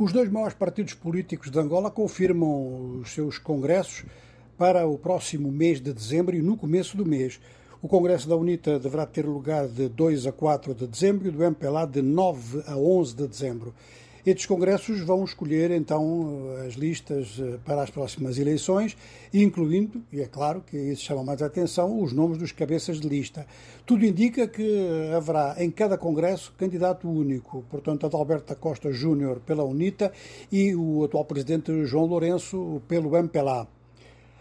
Os dois maiores partidos políticos de Angola confirmam os seus congressos para o próximo mês de dezembro e no começo do mês. O Congresso da UNITA deverá ter lugar de 2 a 4 de dezembro e do MPLA de 9 a 11 de dezembro. Estes congressos vão escolher então as listas eh, para as próximas eleições, incluindo, e é claro que isso chama mais a atenção, os nomes dos cabeças de lista. Tudo indica que haverá em cada congresso candidato único, portanto, Adalberto da Costa Júnior pela UNITA e o atual presidente João Lourenço pelo MPLA.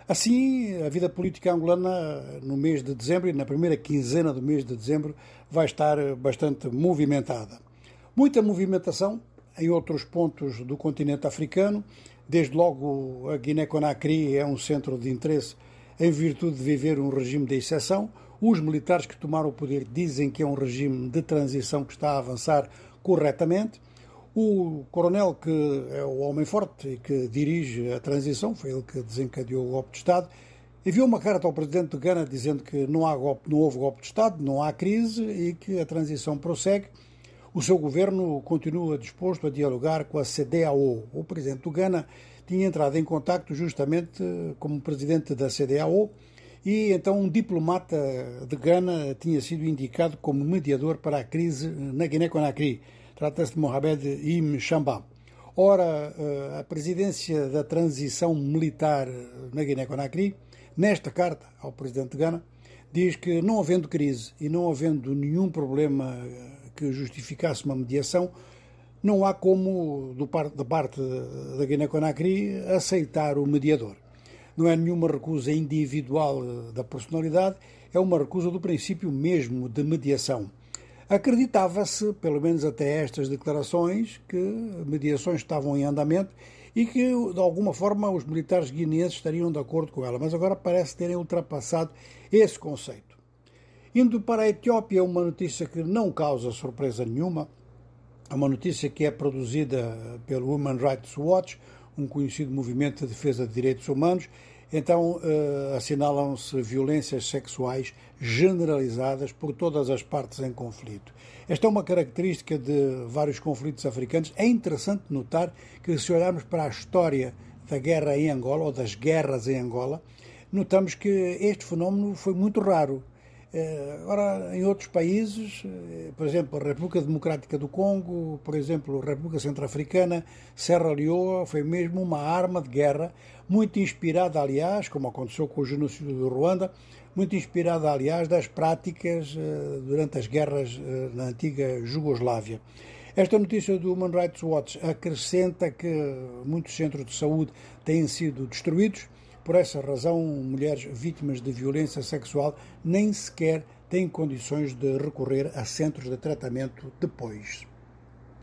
Assim, a vida política angolana no mês de dezembro e na primeira quinzena do mês de dezembro vai estar bastante movimentada. Muita movimentação em outros pontos do continente africano. Desde logo, a Guiné-Conakry é um centro de interesse em virtude de viver um regime de exceção. Os militares que tomaram o poder dizem que é um regime de transição que está a avançar corretamente. O coronel, que é o homem forte e que dirige a transição, foi ele que desencadeou o golpe de Estado, enviou uma carta ao presidente de Gana dizendo que não, há golpe, não houve golpe de Estado, não há crise e que a transição prossegue. O seu governo continua disposto a dialogar com a CDAO. O presidente do Ghana tinha entrado em contato justamente como presidente da CDAO e então um diplomata de Ghana tinha sido indicado como mediador para a crise na Guiné-Conakry. Trata-se de Mohamed Im Chamba. Ora, eh, a presidência da transição militar na Guiné-Conakry, nesta carta ao presidente de Ghana, diz que não havendo crise e não havendo nenhum problema que justificasse uma mediação, não há como, do par, da parte da Guiné-Conakry, aceitar o mediador. Não é nenhuma recusa individual da personalidade, é uma recusa do princípio mesmo de mediação. Acreditava-se, pelo menos até estas declarações, que mediações estavam em andamento e que, de alguma forma, os militares guineenses estariam de acordo com ela, mas agora parece terem ultrapassado esse conceito. Indo para a Etiópia, uma notícia que não causa surpresa nenhuma, é uma notícia que é produzida pelo Human Rights Watch, um conhecido movimento de defesa de direitos humanos. Então, uh, assinalam-se violências sexuais generalizadas por todas as partes em conflito. Esta é uma característica de vários conflitos africanos. É interessante notar que, se olharmos para a história da guerra em Angola, ou das guerras em Angola, notamos que este fenómeno foi muito raro. Eh, agora, em outros países, eh, por exemplo, a República Democrática do Congo, por exemplo, a República Centro-Africana, Serra Leoa, foi mesmo uma arma de guerra, muito inspirada, aliás, como aconteceu com o genocídio do Ruanda, muito inspirada, aliás, das práticas eh, durante as guerras na antiga Jugoslávia. Esta notícia do Human Rights Watch acrescenta que muitos centros de saúde têm sido destruídos por essa razão, mulheres vítimas de violência sexual nem sequer têm condições de recorrer a centros de tratamento depois.